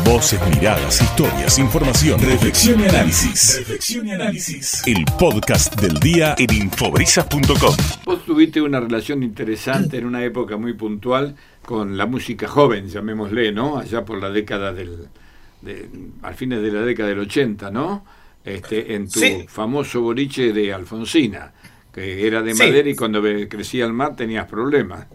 Voces, miradas, historias, información, reflexión y análisis. Reflexión y análisis. El podcast del día en infobrisas.com. Vos tuviste una relación interesante en una época muy puntual con la música joven, llamémosle, ¿no? Allá por la década del. De, al fines de la década del 80, ¿no? Este, en tu famoso boliche de Alfonsina, que era de madera y cuando crecía el mar tenías problemas.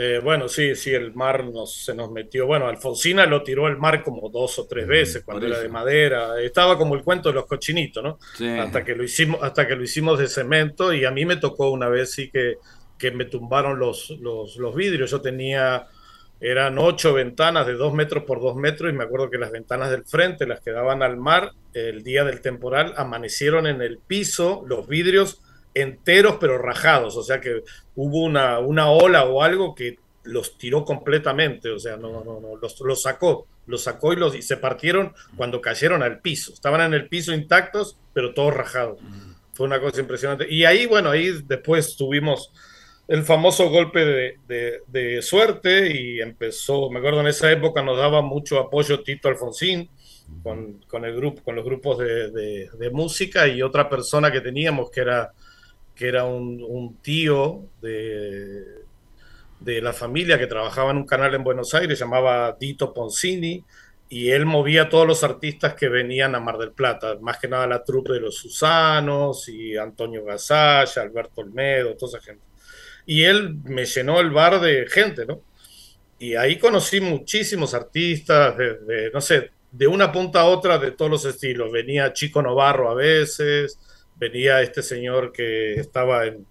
Eh, bueno, sí, sí, el mar se nos metió. Bueno, Alfonsina lo tiró al mar como dos o tres veces cuando era de madera. Estaba como el cuento de los cochinitos, ¿no? Hasta que lo hicimos, hasta que lo hicimos de cemento y a mí me tocó una vez sí que, que me tumbaron los, los, los vidrios. Yo tenía, eran ocho ventanas de dos metros por dos metros y me acuerdo que las ventanas del frente, las que daban al mar, el día del temporal, amanecieron en el piso, los vidrios enteros pero rajados, o sea que hubo una, una ola o algo que los tiró completamente, o sea, no, no, no, los, los sacó, los sacó y, los, y se partieron cuando cayeron al piso, estaban en el piso intactos, pero todos rajados. Fue una cosa impresionante. Y ahí, bueno, ahí después tuvimos el famoso golpe de, de, suerte y empezó, me acuerdo en esa época nos daba mucho apoyo Tito Alfonsín con, con el grupo, con los grupos de, de, música y otra persona que teníamos que era que era un, tío de, de, la familia que trabajaba en un canal en Buenos Aires, llamaba Dito Poncini, y él movía a todos los artistas que venían a Mar del Plata, más que nada la trupe de los Susanos, y Antonio Gasalla, Alberto Olmedo, toda esa gente. Y él me llenó el bar de gente, ¿no? Y ahí conocí muchísimos artistas, de, no sé, de una punta a otra de todos los estilos. Venía Chico Novarro a veces, venía este señor que estaba en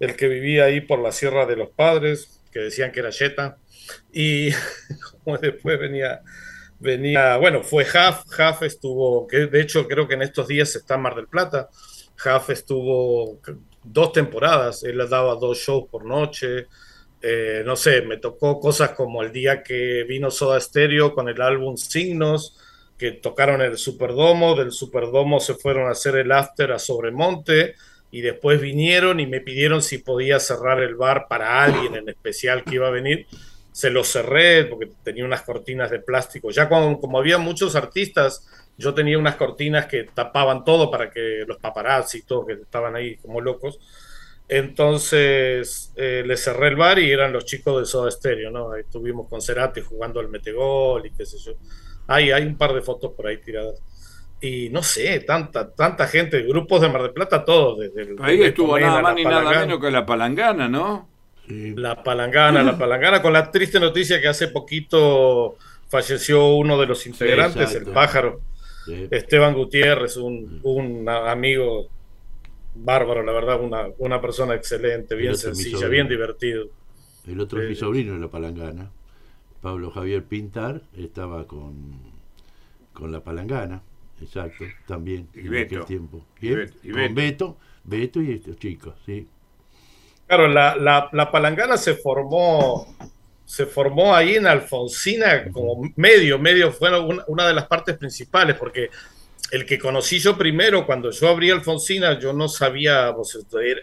el que vivía ahí por la Sierra de los Padres, que decían que era Yeta, y después venía, venía, bueno, fue Jaf, Jaf estuvo, que de hecho creo que en estos días está en Mar del Plata, Jaf estuvo dos temporadas, él daba dos shows por noche, eh, no sé, me tocó cosas como el día que vino Soda Stereo con el álbum Signos, que tocaron el Superdomo, del Superdomo se fueron a hacer el after a Sobremonte y después vinieron y me pidieron si podía cerrar el bar para alguien en especial que iba a venir. Se lo cerré porque tenía unas cortinas de plástico. Ya cuando, como había muchos artistas, yo tenía unas cortinas que tapaban todo para que los paparazzi y todo, que estaban ahí como locos. Entonces eh, le cerré el bar y eran los chicos de Soda Stereo, ¿no? Estuvimos con Cerati jugando al metegol y qué sé yo. Hay, hay un par de fotos por ahí tiradas. Y no sé, tanta, tanta gente, grupos de Mar del Plata, todos. Desde ahí estuvo nada más ni nada menos que la palangana, ¿no? La palangana, la palangana, con la triste noticia que hace poquito falleció uno de los integrantes, el pájaro. Esteban Gutiérrez, un, un, amigo bárbaro, la verdad, una, una persona excelente, bien sencilla, bien divertido. El otro es mi eh, sobrino en la palangana. Pablo Javier Pintar estaba con, con la palangana, exacto, también y en aquel tiempo. Y, con Beto. Beto, y estos chicos, sí. Claro, la, la, la, palangana se formó, se formó ahí en Alfonsina como medio, medio, fue una, una de las partes principales, porque el que conocí yo primero, cuando yo abrí Alfonsina, yo no sabía,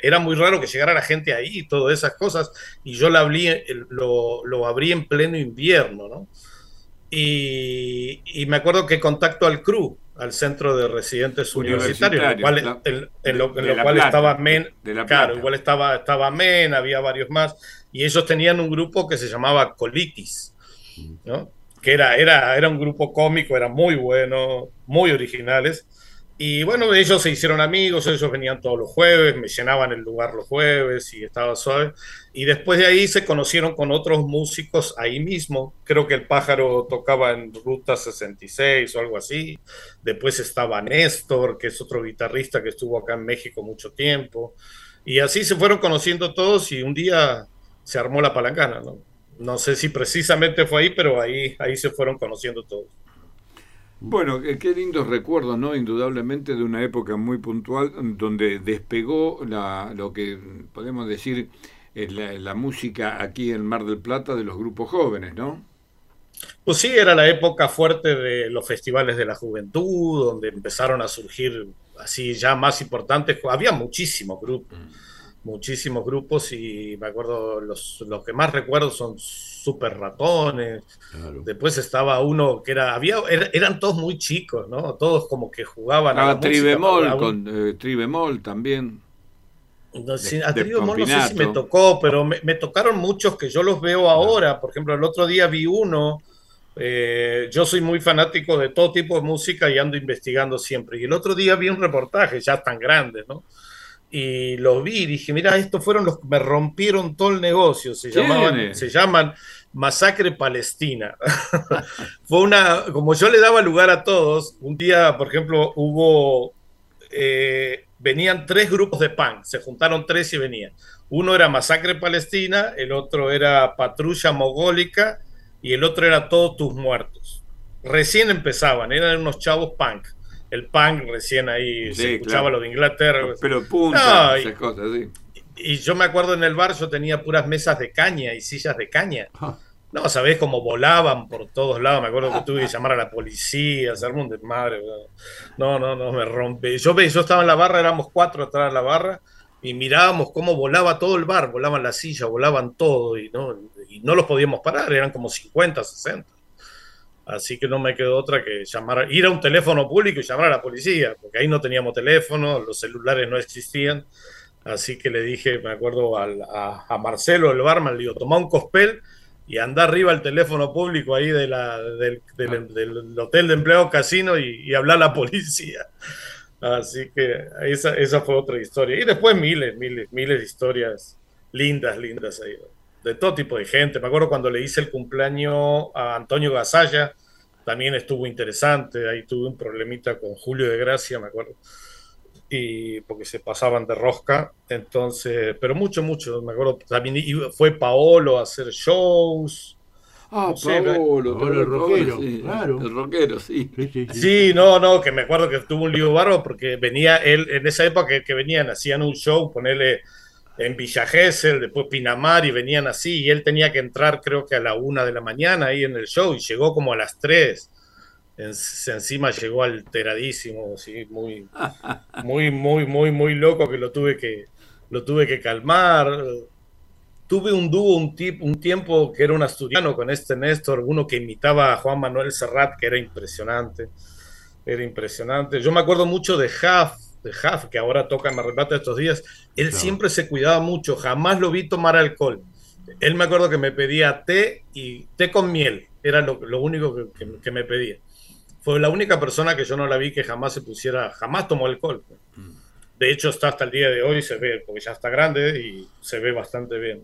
era muy raro que llegara la gente ahí y todas esas cosas, y yo la abrí, lo, lo abrí en pleno invierno, ¿no? Y, y, me acuerdo que contacto al CRU, al Centro de Residentes Universitarios, en lo cual, estaba Men, claro, igual estaba, estaba Men, había varios más, y ellos tenían un grupo que se llamaba Colitis, ¿no? Que era, era, era un grupo cómico, era muy bueno, muy originales. Y bueno, ellos se hicieron amigos, ellos venían todos los jueves, me llenaban el lugar los jueves y estaba suave. Y después de ahí se conocieron con otros músicos ahí mismo. Creo que el pájaro tocaba en Ruta 66 o algo así. Después estaba Néstor, que es otro guitarrista que estuvo acá en México mucho tiempo. Y así se fueron conociendo todos y un día se armó la palangana, ¿no? No sé si precisamente fue ahí, pero ahí, ahí se fueron conociendo todos. Bueno, qué lindos recuerdos, ¿no? Indudablemente de una época muy puntual donde despegó la, lo que podemos decir la, la música aquí en Mar del Plata de los grupos jóvenes, ¿no? Pues sí, era la época fuerte de los festivales de la juventud, donde empezaron a surgir así ya más importantes. Había muchísimos grupos. Mm muchísimos grupos y me acuerdo, los, los que más recuerdo son Super Ratones. Después estaba uno que era, había, eran todos muy chicos, ¿no? Todos como que jugaban. a Tribemol, con eh, Tribemol también. No, a Tribemol no sé si me tocó, pero me, tocaron muchos que yo los veo ahora. Por ejemplo, el otro día vi uno. Eh, yo soy muy fanático de todo tipo de música y ando investigando siempre. Y el otro día vi un reportaje, ya tan grande, ¿no? Y lo vi y dije, mira, estos fueron los que me rompieron todo el negocio. Se, llamaban, se llaman Masacre Palestina. Fue una, como yo le daba lugar a todos, un día, por ejemplo, hubo, eh, venían tres grupos de punk, se juntaron tres y venían. Uno era Masacre Palestina, el otro era Patrulla Mogólica y el otro era Todos tus muertos. Recién empezaban, eran unos chavos punk el punk recién ahí, se escuchaba lo de Inglaterra. Pero punta, esas cosas, sí. Y yo me acuerdo en el bar, yo tenía puras mesas de caña y sillas de caña. Ah. No, sabés cómo volaban por todos lados. Me acuerdo que tuve que llamar a la policía, hacerme un desmadre. No, no, no, me rompe. Yo, yo estaba en la barra, éramos cuatro atrás de la barra y mirábamos cómo volaba todo el bar, volaban las sillas, volaban todo y no, y no los podíamos parar, eran como 50, 60. Así que no me quedó otra que llamar, ir a un teléfono público y llamar a la policía, porque ahí no teníamos teléfono, los celulares no existían. Así que le dije, me acuerdo a, Marcelo, el barman, le digo, toma un cospel y anda arriba al teléfono público ahí de la, del, hotel de empleo casino y, y hablar a la policía. Así que esa, esa fue otra historia. Y después miles, miles, miles de historias lindas, lindas ahí de todo tipo de gente. Me acuerdo cuando le hice el cumpleaños a Antonio Gasalla, también estuvo interesante. Ahí tuve un problemita con Julio de Gracia, me acuerdo. Y porque se pasaban de rosca. Entonces, pero mucho, mucho. Me acuerdo también fue Paolo a hacer shows. Ah, Paolo, el rockero, claro. El rockero, sí. Sí, no, no, que me acuerdo que tuvo un lío barro porque venía él, en esa época que, que venían, hacían un show, ponerle en Villa Gesell, después Pinamar y venían así y él tenía que entrar creo que a la una de la mañana ahí en el show y llegó como a las tres. encima llegó alteradísimo, ¿sí? muy, muy, muy, muy, muy loco que lo tuve que, lo tuve que calmar. Tuve un dúo un, un tiempo que era un asturiano con este Néstor, uno que imitaba a Juan Manuel Serrat, que era impresionante. Era impresionante. Yo me acuerdo mucho de Huff, de Huff, que ahora toca en Marrepata estos días, él siempre se cuidaba mucho, jamás lo vi tomar alcohol. Él me acuerdo que me pedía té y té con miel, era lo, único que, me pedía. Fue la única persona que yo no la vi que jamás se pusiera, jamás tomó alcohol. Mm. De hecho, está hasta el día de hoy, se ve, porque ya está grande y se ve bastante bien.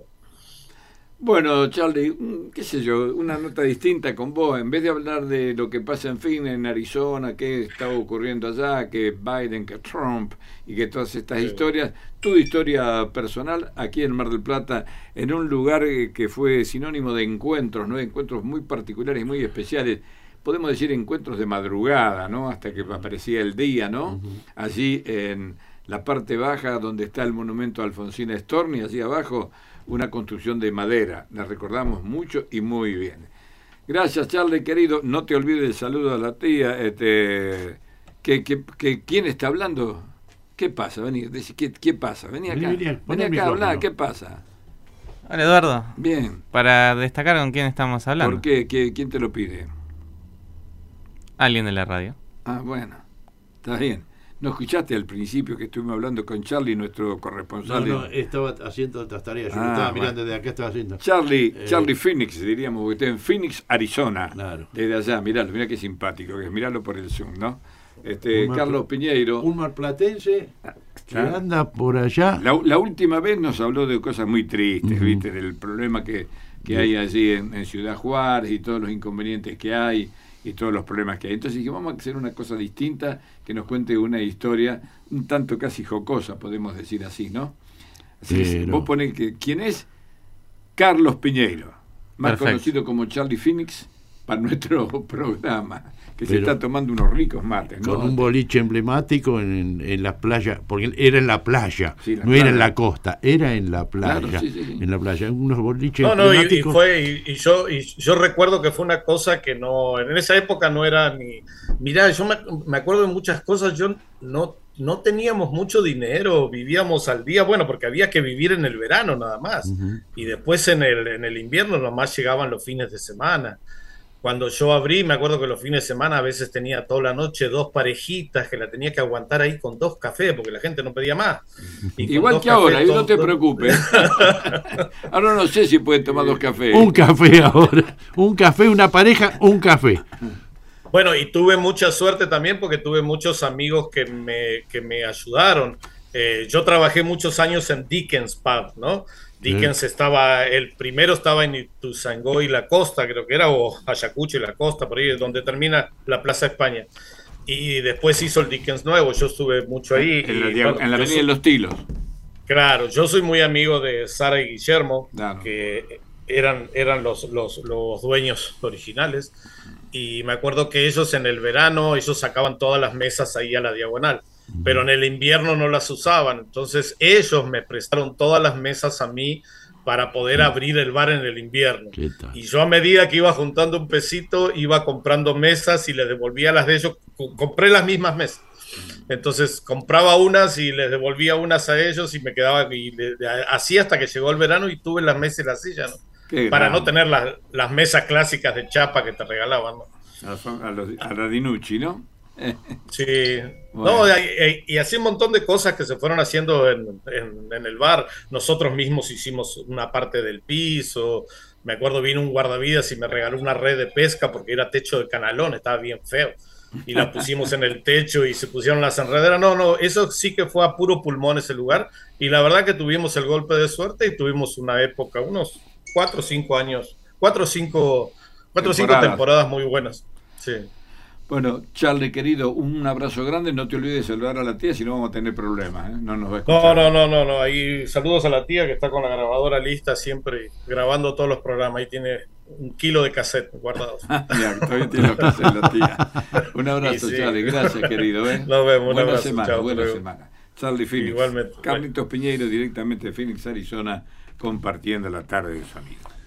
Bueno, Charlie, mm, qué sé yo, una nota distinta con vos. En vez de hablar de lo que pasa en fin en Arizona, qué está ocurriendo allá, que Biden, que Trump y que todas estas historias, tu historia personal aquí en Mar del Plata, en un lugar eh, que fue sinónimo de encuentros, ¿no? Encuentros muy particulares, muy especiales. Podemos decir encuentros de madrugada, ¿no? Hasta que aparecía el día, ¿no? Allí en la parte baja donde está el monumento a Alfonsina Storni, allí abajo una construcción de madera. La recordamos mucho y muy bien. Gracias, Charlie, querido. No te olvides el saludo a la tía. Este, que, que, ¿Quién está hablando? ¿Qué pasa? Vení, ¿qué, ¿qué pasa? Vení acá. Vení, acá a hablar. ¿Qué pasa? Hola, Eduardo. Bien. Para destacar con quién estamos hablando. ¿Por qué? ¿Quién te lo pide? Alguien de la radio. Ah, bueno. Está bien. ¿No escuchaste al principio que estuvimos hablando con Charlie, nuestro corresponsal? No, no, estaba haciendo otras tareas. Yo ah, estaba mirando desde acá, estaba haciendo. Charlie, eh, Charlie Phoenix, diríamos, porque está en Phoenix, Arizona. Claro. Desde allá, miralo, mira qué simpático, que miralo por el Zoom, ¿no? Este, Carlos Piñeiro. Un marplatense ah, que anda por allá. La, última vez nos habló de cosas muy tristes, ¿viste? Del problema que, que hay allí en, en Ciudad Juárez y todos los inconvenientes que hay y todos los problemas que hay. Entonces dije, vamos a hacer una cosa distinta, que nos cuente una historia un tanto casi jocosa, podemos decir así, ¿no? Así vos ponés que, ¿quién es? Carlos Piñeiro, más conocido como Charlie Phoenix, para nuestro programa que se está tomando unos ricos mates. Con un boliche emblemático en, en, la playa, porque era en la playa, no era en la costa, era en la playa. en la playa, unos boliches no, no, y, fue, y, yo, y yo recuerdo que fue una cosa que no, en esa época no era ni. Mirá, yo me, me acuerdo de muchas cosas, yo no no teníamos mucho dinero, vivíamos al día, bueno, porque había que vivir en el verano nada más. Y después en el, en el invierno nomás llegaban los fines de semana. Cuando yo abrí, me acuerdo que los fines de semana a veces tenía toda la noche dos parejitas que la tenía que aguantar ahí con dos cafés porque la gente no pedía más. Igual que ahora, no te preocupes. ahora no sé si pueden tomar dos cafés. Un café ahora. Un café, una pareja, un café. Bueno, y tuve mucha suerte también porque tuve muchos amigos que me, que me ayudaron. Eh, yo trabajé muchos años en Dickens Pub, ¿no? Dickens estaba, el primero estaba en Ituzaingó y la costa, creo que era, o Ayacucho y la costa, por ahí es donde termina la Plaza España. Y después hizo el Dickens nuevo, yo estuve mucho ahí. En, la, Avenida de los Tilos. Claro, yo soy muy amigo de Sara y Guillermo, que eran, eran los, los, los dueños originales. Y me acuerdo que ellos en el verano, ellos sacaban todas las mesas ahí a la diagonal pero en el invierno no las usaban. Entonces ellos me prestaron todas las mesas a mí para poder abrir el bar en el invierno. Y yo a medida que iba juntando un pesito, iba comprando mesas y les devolvía las de ellos. Compré las mismas mesas. Entonces compraba unas y les devolvía unas a ellos y me quedaba y así hasta que llegó el verano y tuve las mesas y las sillas, Para no tener las mesas clásicas de chapa que te regalaban, A, los, a la Dinucci, ¿no? Sí, no, y, así un montón de cosas que se fueron haciendo en, el bar. Nosotros mismos hicimos una parte del piso. Me acuerdo, vino un guardavidas y me regaló una red de pesca porque era techo de canalón, estaba bien feo. Y la pusimos en el techo y se pusieron las enrederas. No, no, eso sí que fue a puro pulmón ese lugar. Y la verdad que tuvimos el golpe de suerte y tuvimos una época, unos cuatro o cinco años, cuatro o cinco, cuatro cinco temporadas muy buenas. Sí. Bueno, Charlie, querido, un abrazo grande. No te olvides de saludar a la tía, si no vamos a tener problemas. ¿eh? No nos va a escuchar. No, no, no, no, Ahí saludos a la tía que está con la grabadora lista, siempre grabando todos los programas. Ahí tiene un kilo de cassette guardados. Mira, todavía tiene los cassettes la tía. Un abrazo, Charlie. Gracias, querido. ¿eh? Nos vemos. Buena semana, buena semana. Charlie Phoenix. Igualmente. Carlitos Piñeiro, directamente de Phoenix, Arizona, compartiendo la tarde de su amigo.